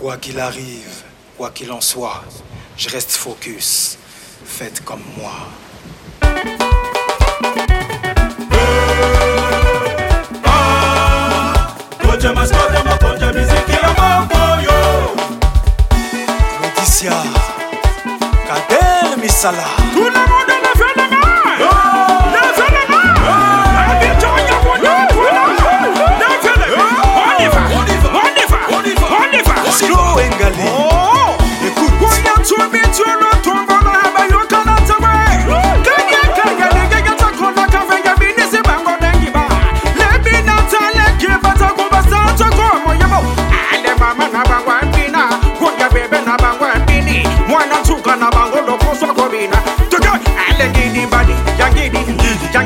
Quoi qu'il arrive, quoi qu'il en soit, je reste focus. Faites comme moi. Laetitia, Kadel Misala. Tout le monde main Lève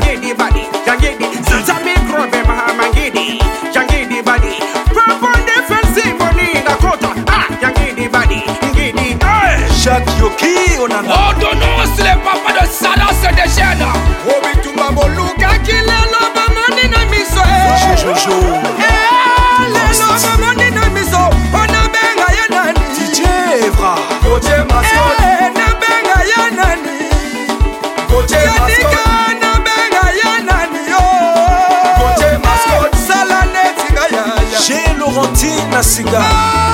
giddy, body, can get the Zilza me grove body. Purple defensive in ah, can body, giddy. Shut your key oh, on an. Oh, don't know, slip up the sada. Obi tumba boluka kile loba manina miso. Jojo. J'ai Laurentine Nassiga.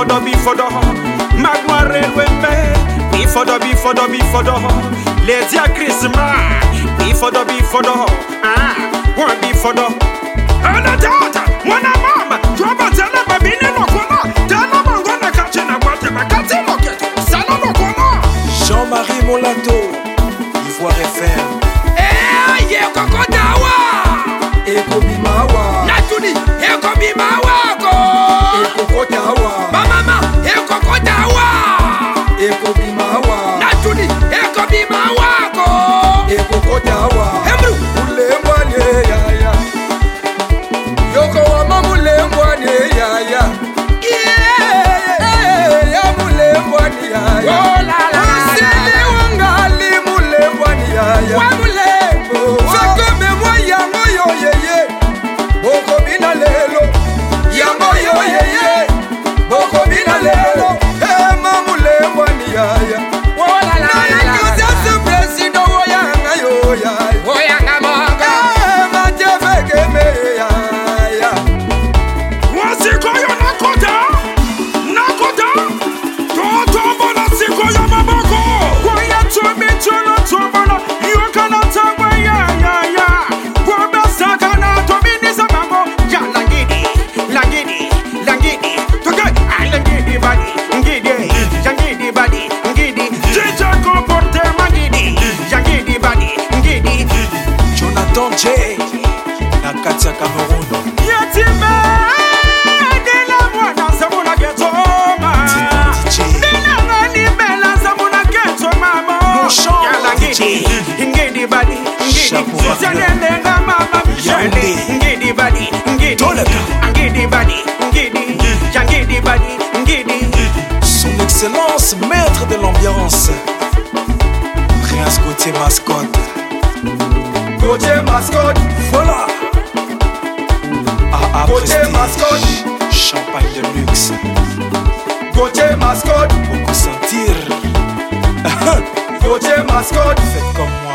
Bifodo, bifodo, bifodo, Magmare Wembe. Bifodo, bifodo, bifodo, Ledia Christmas. Bifodo, bifodo, ah, one bifodo. Anadata, mwana mama, tuwaba tena babine no kona. Tena mangona kachina kwate makati no ketu. Sana no kona. Jean-Marie Molato. Ivoire FM. Eh, ye kokotawa. ekobimawa Natuni, Na Katia Cameroun. mwana ngidi badi mama ngidi badi ngidi ngidi badi ngidi badi ngidi Son Excellence, maître de l'ambiance. Prince Gauthier Mascotte. Coache mascot, Voilà. Ah, ah, Coache mascotte. Champagne de luxe. Coache mascot, Beaucoup sentir. Coache mascot, Faites comme moi.